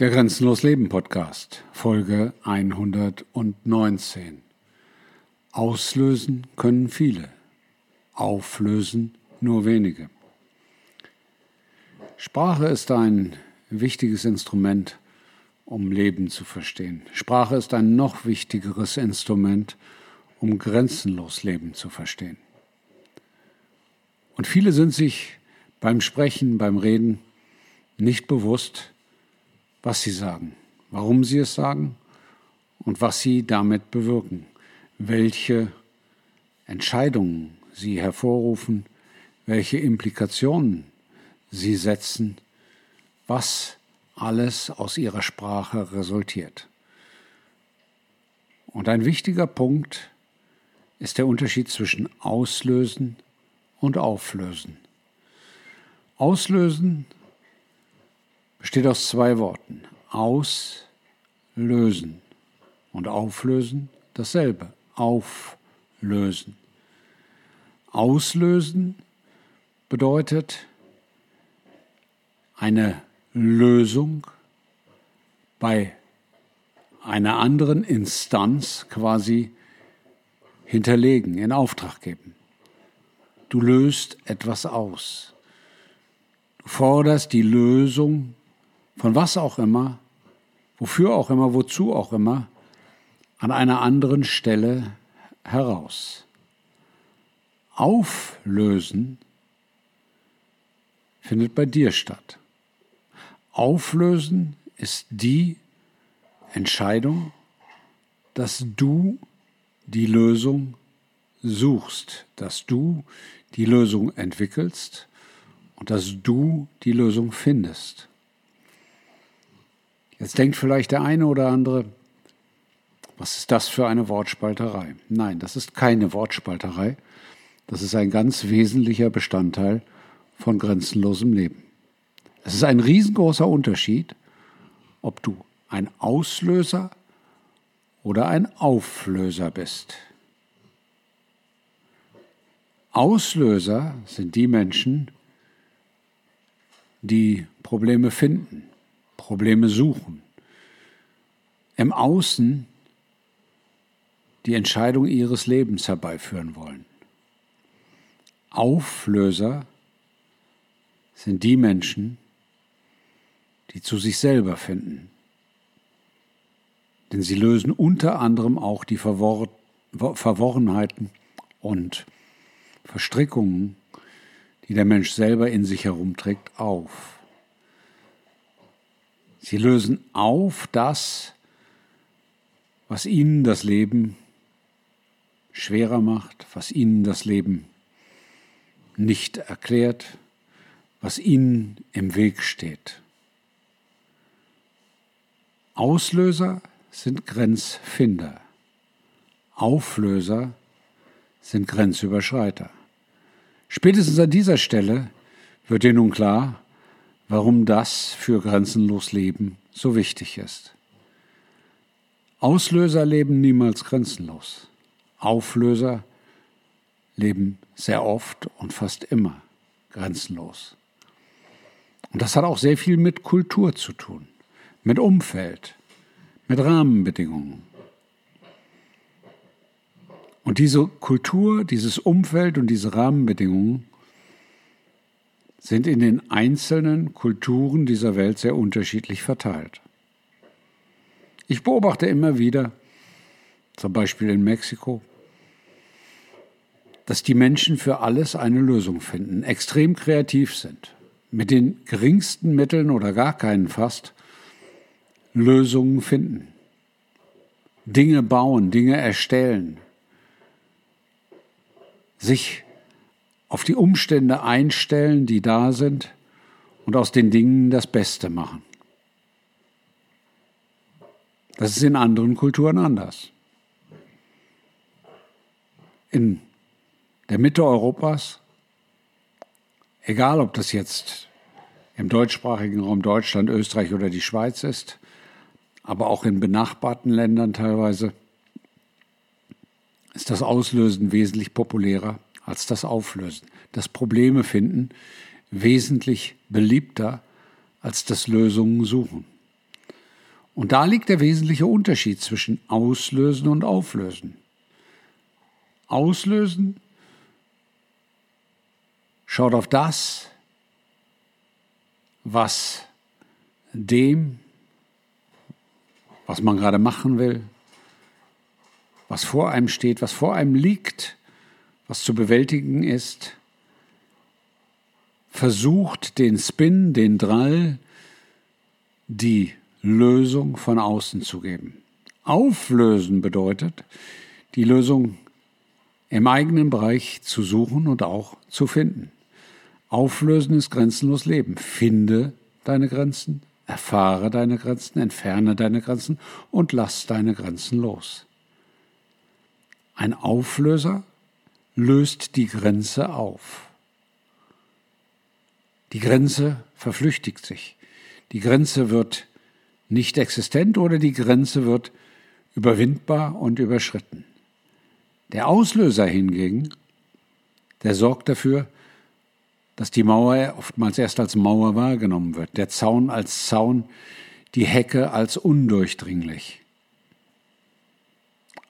Der Grenzenlos Leben Podcast, Folge 119. Auslösen können viele, auflösen nur wenige. Sprache ist ein wichtiges Instrument, um Leben zu verstehen. Sprache ist ein noch wichtigeres Instrument, um grenzenlos Leben zu verstehen. Und viele sind sich beim Sprechen, beim Reden nicht bewusst, was sie sagen, warum sie es sagen und was sie damit bewirken, welche Entscheidungen sie hervorrufen, welche Implikationen sie setzen, was alles aus ihrer Sprache resultiert. Und ein wichtiger Punkt ist der Unterschied zwischen Auslösen und Auflösen. Auslösen besteht aus zwei Worten. Auslösen und auflösen dasselbe. Auflösen. Auslösen bedeutet eine Lösung bei einer anderen Instanz quasi hinterlegen, in Auftrag geben. Du löst etwas aus. Du forderst die Lösung von was auch immer, wofür auch immer, wozu auch immer, an einer anderen Stelle heraus. Auflösen findet bei dir statt. Auflösen ist die Entscheidung, dass du die Lösung suchst, dass du die Lösung entwickelst und dass du die Lösung findest. Jetzt denkt vielleicht der eine oder andere, was ist das für eine Wortspalterei? Nein, das ist keine Wortspalterei. Das ist ein ganz wesentlicher Bestandteil von grenzenlosem Leben. Es ist ein riesengroßer Unterschied, ob du ein Auslöser oder ein Auflöser bist. Auslöser sind die Menschen, die Probleme finden, Probleme suchen, im Außen die Entscheidung ihres Lebens herbeiführen wollen. Auflöser sind die Menschen, die zu sich selber finden. Denn sie lösen unter anderem auch die Verwor Verworrenheiten und Verstrickungen, die der Mensch selber in sich herumträgt, auf. Sie lösen auf das, was ihnen das Leben schwerer macht, was ihnen das Leben nicht erklärt, was ihnen im Weg steht. Auslöser sind Grenzfinder, Auflöser sind Grenzüberschreiter. Spätestens an dieser Stelle wird dir nun klar, warum das für grenzenlos Leben so wichtig ist. Auslöser leben niemals grenzenlos. Auflöser leben sehr oft und fast immer grenzenlos. Und das hat auch sehr viel mit Kultur zu tun, mit Umfeld, mit Rahmenbedingungen. Und diese Kultur, dieses Umfeld und diese Rahmenbedingungen sind in den einzelnen Kulturen dieser Welt sehr unterschiedlich verteilt. Ich beobachte immer wieder, zum Beispiel in Mexiko, dass die Menschen für alles eine Lösung finden, extrem kreativ sind, mit den geringsten Mitteln oder gar keinen fast Lösungen finden, Dinge bauen, Dinge erstellen, sich auf die Umstände einstellen, die da sind und aus den Dingen das Beste machen. Das ist in anderen Kulturen anders. In der Mitte Europas, egal ob das jetzt im deutschsprachigen Raum Deutschland, Österreich oder die Schweiz ist, aber auch in benachbarten Ländern teilweise, ist das Auslösen wesentlich populärer als das Auflösen. Das Probleme finden wesentlich beliebter als das Lösungen suchen. Und da liegt der wesentliche Unterschied zwischen Auslösen und Auflösen. Auslösen schaut auf das, was dem, was man gerade machen will, was vor einem steht, was vor einem liegt, was zu bewältigen ist, versucht den Spin, den Drall, die Lösung von außen zu geben. Auflösen bedeutet, die Lösung im eigenen Bereich zu suchen und auch zu finden. Auflösen ist grenzenlos Leben. Finde deine Grenzen, erfahre deine Grenzen, entferne deine Grenzen und lass deine Grenzen los. Ein Auflöser löst die Grenze auf. Die Grenze verflüchtigt sich. Die Grenze wird nicht existent oder die Grenze wird überwindbar und überschritten. Der Auslöser hingegen, der sorgt dafür, dass die Mauer oftmals erst als Mauer wahrgenommen wird, der Zaun als Zaun, die Hecke als undurchdringlich.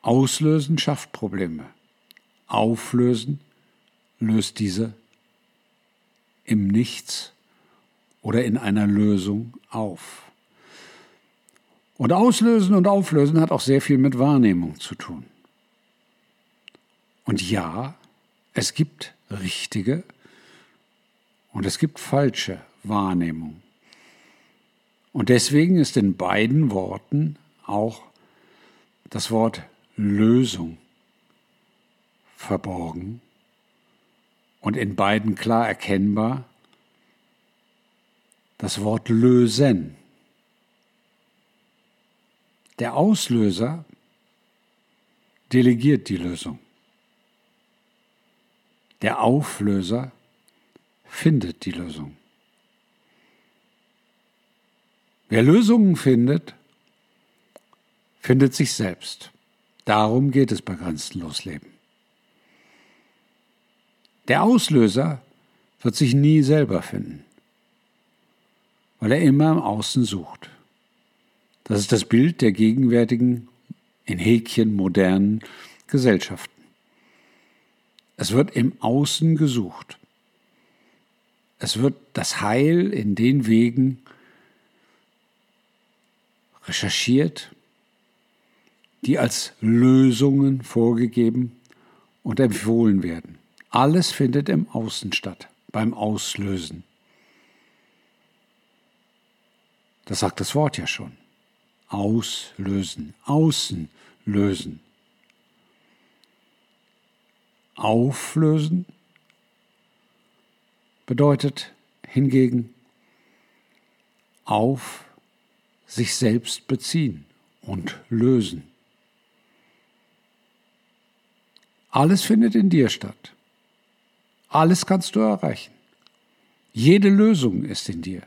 Auslösen schafft Probleme. Auflösen löst diese im Nichts oder in einer Lösung auf. Und Auslösen und Auflösen hat auch sehr viel mit Wahrnehmung zu tun. Und ja, es gibt richtige und es gibt falsche Wahrnehmung. Und deswegen ist in beiden Worten auch das Wort Lösung verborgen und in beiden klar erkennbar das Wort lösen. Der Auslöser delegiert die Lösung. Der Auflöser findet die Lösung. Wer Lösungen findet, findet sich selbst. Darum geht es bei Grenzenlos Leben. Der Auslöser wird sich nie selber finden, weil er immer im Außen sucht. Das ist das Bild der gegenwärtigen, in Häkchen modernen Gesellschaften. Es wird im Außen gesucht. Es wird das Heil in den Wegen recherchiert, die als Lösungen vorgegeben und empfohlen werden. Alles findet im Außen statt, beim Auslösen. Das sagt das Wort ja schon. Auslösen, außen lösen. Auflösen bedeutet hingegen auf sich selbst beziehen und lösen. Alles findet in dir statt. Alles kannst du erreichen. Jede Lösung ist in dir.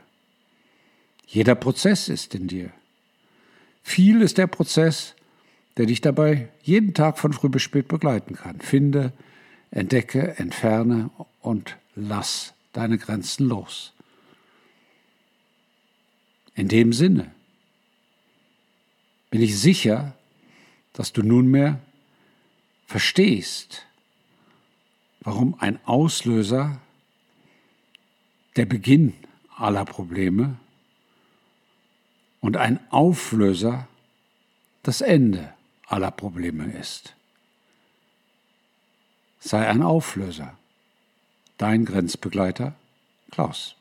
Jeder Prozess ist in dir. Viel ist der Prozess, der dich dabei jeden Tag von früh bis spät begleiten kann. Finde, entdecke, entferne und lass deine Grenzen los. In dem Sinne bin ich sicher, dass du nunmehr verstehst, warum ein Auslöser der Beginn aller Probleme und ein Auflöser das Ende aller Probleme ist. Sei ein Auflöser. Dein Grenzbegleiter Klaus.